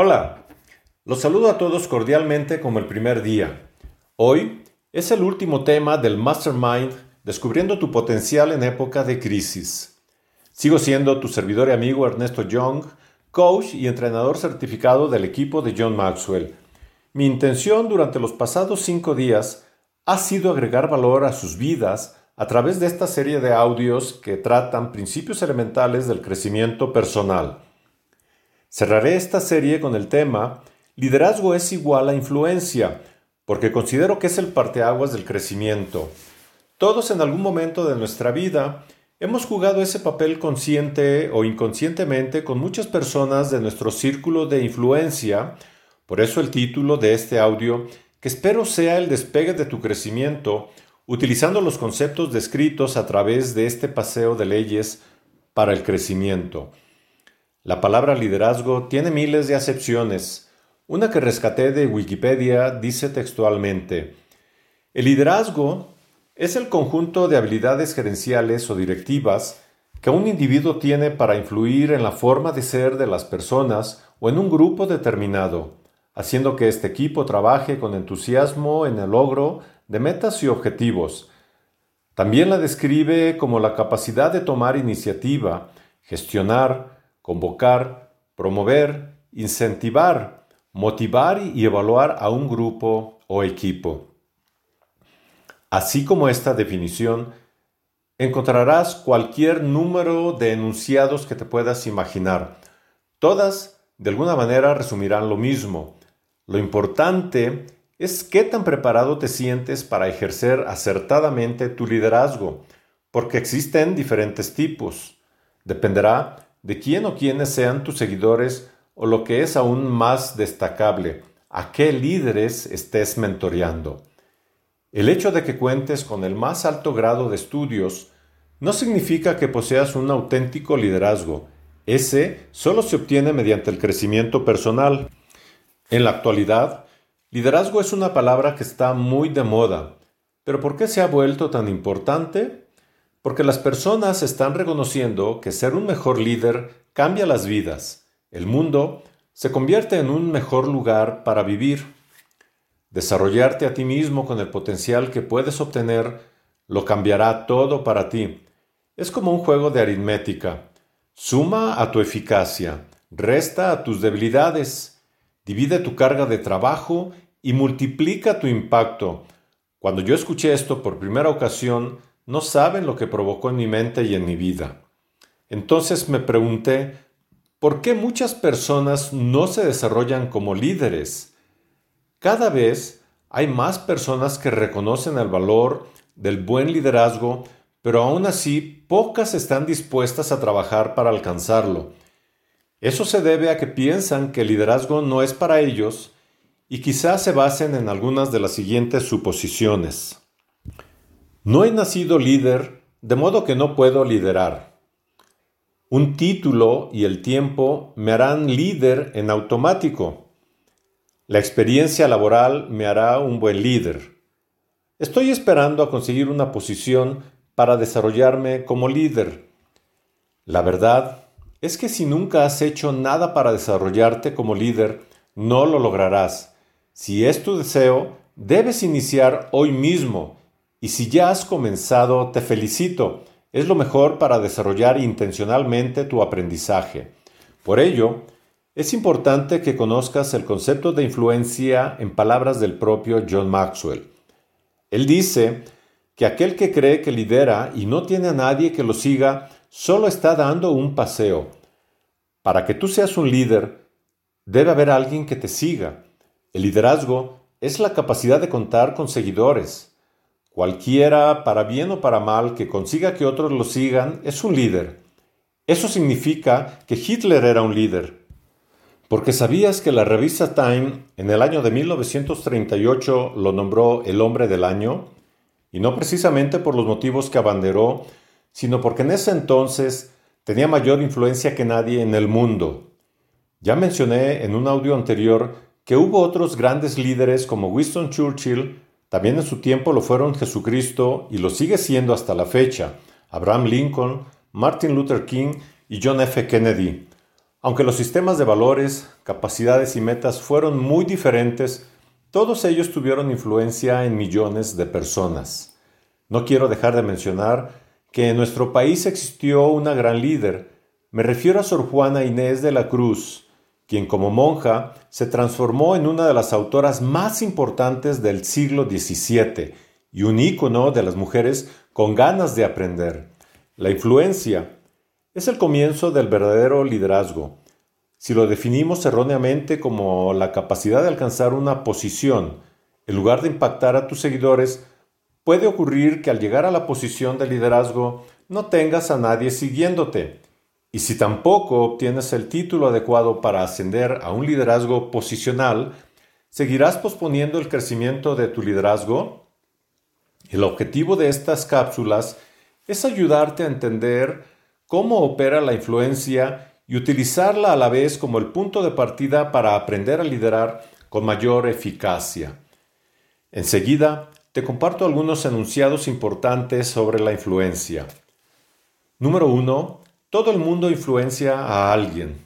Hola, los saludo a todos cordialmente como el primer día. Hoy es el último tema del Mastermind Descubriendo tu potencial en época de crisis. Sigo siendo tu servidor y amigo Ernesto Young, coach y entrenador certificado del equipo de John Maxwell. Mi intención durante los pasados cinco días ha sido agregar valor a sus vidas a través de esta serie de audios que tratan principios elementales del crecimiento personal. Cerraré esta serie con el tema Liderazgo es igual a influencia, porque considero que es el parteaguas del crecimiento. Todos en algún momento de nuestra vida hemos jugado ese papel consciente o inconscientemente con muchas personas de nuestro círculo de influencia, por eso el título de este audio, que espero sea el despegue de tu crecimiento, utilizando los conceptos descritos a través de este paseo de leyes para el crecimiento. La palabra liderazgo tiene miles de acepciones. Una que rescaté de Wikipedia dice textualmente, el liderazgo es el conjunto de habilidades gerenciales o directivas que un individuo tiene para influir en la forma de ser de las personas o en un grupo determinado, haciendo que este equipo trabaje con entusiasmo en el logro de metas y objetivos. También la describe como la capacidad de tomar iniciativa, gestionar, convocar, promover, incentivar, motivar y evaluar a un grupo o equipo. Así como esta definición, encontrarás cualquier número de enunciados que te puedas imaginar. Todas, de alguna manera, resumirán lo mismo. Lo importante es qué tan preparado te sientes para ejercer acertadamente tu liderazgo, porque existen diferentes tipos. Dependerá de quién o quiénes sean tus seguidores o lo que es aún más destacable, a qué líderes estés mentoreando. El hecho de que cuentes con el más alto grado de estudios no significa que poseas un auténtico liderazgo. Ese solo se obtiene mediante el crecimiento personal. En la actualidad, liderazgo es una palabra que está muy de moda. ¿Pero por qué se ha vuelto tan importante? Porque las personas están reconociendo que ser un mejor líder cambia las vidas. El mundo se convierte en un mejor lugar para vivir. Desarrollarte a ti mismo con el potencial que puedes obtener lo cambiará todo para ti. Es como un juego de aritmética. Suma a tu eficacia, resta a tus debilidades, divide tu carga de trabajo y multiplica tu impacto. Cuando yo escuché esto por primera ocasión, no saben lo que provocó en mi mente y en mi vida. Entonces me pregunté, ¿por qué muchas personas no se desarrollan como líderes? Cada vez hay más personas que reconocen el valor del buen liderazgo, pero aún así pocas están dispuestas a trabajar para alcanzarlo. Eso se debe a que piensan que el liderazgo no es para ellos y quizás se basen en algunas de las siguientes suposiciones. No he nacido líder, de modo que no puedo liderar. Un título y el tiempo me harán líder en automático. La experiencia laboral me hará un buen líder. Estoy esperando a conseguir una posición para desarrollarme como líder. La verdad es que si nunca has hecho nada para desarrollarte como líder, no lo lograrás. Si es tu deseo, debes iniciar hoy mismo y si ya has comenzado, te felicito. Es lo mejor para desarrollar intencionalmente tu aprendizaje. Por ello, es importante que conozcas el concepto de influencia en palabras del propio John Maxwell. Él dice que aquel que cree que lidera y no tiene a nadie que lo siga, solo está dando un paseo. Para que tú seas un líder, debe haber alguien que te siga. El liderazgo es la capacidad de contar con seguidores. Cualquiera, para bien o para mal, que consiga que otros lo sigan, es un líder. Eso significa que Hitler era un líder. Porque sabías que la revista Time en el año de 1938 lo nombró el hombre del año, y no precisamente por los motivos que abanderó, sino porque en ese entonces tenía mayor influencia que nadie en el mundo. Ya mencioné en un audio anterior que hubo otros grandes líderes como Winston Churchill, también en su tiempo lo fueron Jesucristo y lo sigue siendo hasta la fecha, Abraham Lincoln, Martin Luther King y John F. Kennedy. Aunque los sistemas de valores, capacidades y metas fueron muy diferentes, todos ellos tuvieron influencia en millones de personas. No quiero dejar de mencionar que en nuestro país existió una gran líder. Me refiero a Sor Juana Inés de la Cruz, quien como monja se transformó en una de las autoras más importantes del siglo XVII y un ícono de las mujeres con ganas de aprender. La influencia es el comienzo del verdadero liderazgo. Si lo definimos erróneamente como la capacidad de alcanzar una posición, en lugar de impactar a tus seguidores, puede ocurrir que al llegar a la posición de liderazgo no tengas a nadie siguiéndote y si tampoco obtienes el título adecuado para ascender a un liderazgo posicional, ¿seguirás posponiendo el crecimiento de tu liderazgo? El objetivo de estas cápsulas es ayudarte a entender cómo opera la influencia y utilizarla a la vez como el punto de partida para aprender a liderar con mayor eficacia. Enseguida, te comparto algunos enunciados importantes sobre la influencia. Número 1. Todo el mundo influencia a alguien.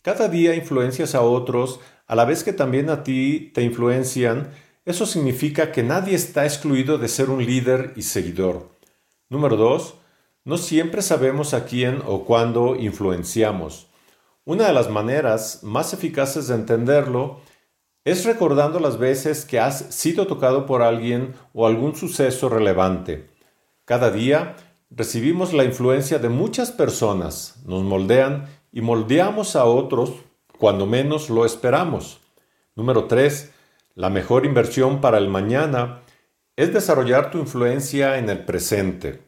Cada día influencias a otros a la vez que también a ti te influencian. Eso significa que nadie está excluido de ser un líder y seguidor. Número 2. No siempre sabemos a quién o cuándo influenciamos. Una de las maneras más eficaces de entenderlo es recordando las veces que has sido tocado por alguien o algún suceso relevante. Cada día recibimos la influencia de muchas personas, nos moldean y moldeamos a otros cuando menos lo esperamos. Número 3. La mejor inversión para el mañana es desarrollar tu influencia en el presente.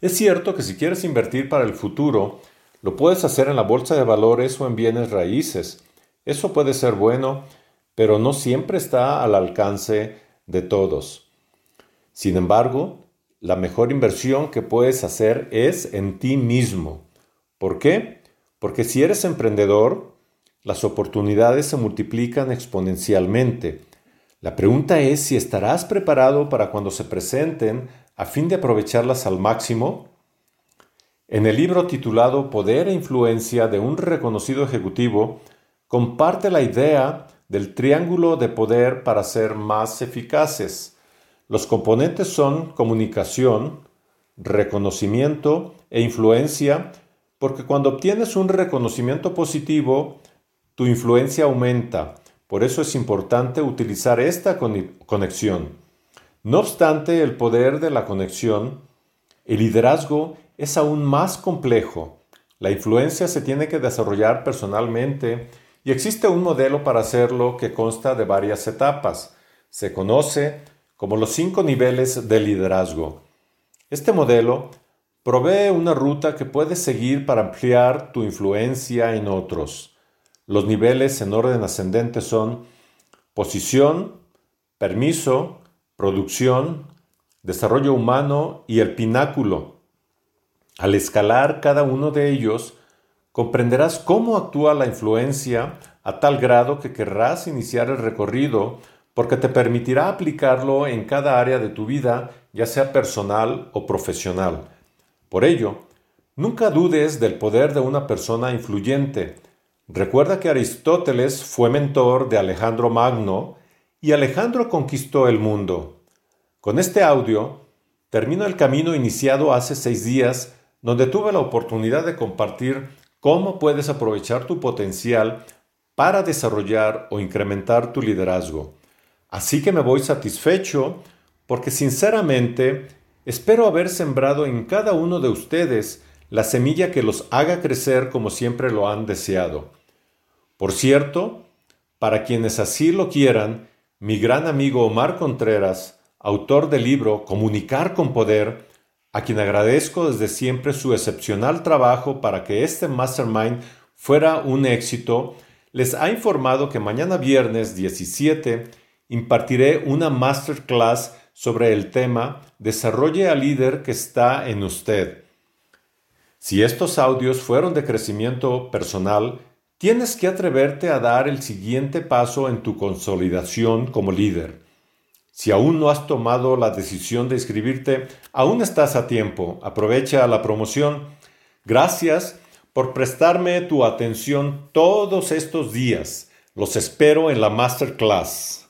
Es cierto que si quieres invertir para el futuro, lo puedes hacer en la bolsa de valores o en bienes raíces. Eso puede ser bueno, pero no siempre está al alcance de todos. Sin embargo, la mejor inversión que puedes hacer es en ti mismo. ¿Por qué? Porque si eres emprendedor, las oportunidades se multiplican exponencialmente. La pregunta es si estarás preparado para cuando se presenten a fin de aprovecharlas al máximo. En el libro titulado Poder e Influencia de un reconocido ejecutivo, comparte la idea del triángulo de poder para ser más eficaces. Los componentes son comunicación, reconocimiento e influencia, porque cuando obtienes un reconocimiento positivo, tu influencia aumenta. Por eso es importante utilizar esta conexión. No obstante el poder de la conexión, el liderazgo es aún más complejo. La influencia se tiene que desarrollar personalmente y existe un modelo para hacerlo que consta de varias etapas. Se conoce como los cinco niveles de liderazgo. Este modelo provee una ruta que puedes seguir para ampliar tu influencia en otros. Los niveles en orden ascendente son posición, permiso, producción, desarrollo humano y el pináculo. Al escalar cada uno de ellos, comprenderás cómo actúa la influencia a tal grado que querrás iniciar el recorrido porque te permitirá aplicarlo en cada área de tu vida, ya sea personal o profesional. Por ello, nunca dudes del poder de una persona influyente. Recuerda que Aristóteles fue mentor de Alejandro Magno y Alejandro conquistó el mundo. Con este audio, termino el camino iniciado hace seis días, donde tuve la oportunidad de compartir cómo puedes aprovechar tu potencial para desarrollar o incrementar tu liderazgo. Así que me voy satisfecho porque sinceramente espero haber sembrado en cada uno de ustedes la semilla que los haga crecer como siempre lo han deseado. Por cierto, para quienes así lo quieran, mi gran amigo Omar Contreras, autor del libro Comunicar con Poder, a quien agradezco desde siempre su excepcional trabajo para que este mastermind fuera un éxito, les ha informado que mañana viernes 17 impartiré una masterclass sobre el tema Desarrolle al líder que está en usted. Si estos audios fueron de crecimiento personal, tienes que atreverte a dar el siguiente paso en tu consolidación como líder. Si aún no has tomado la decisión de inscribirte, aún estás a tiempo. Aprovecha la promoción. Gracias por prestarme tu atención todos estos días. Los espero en la masterclass.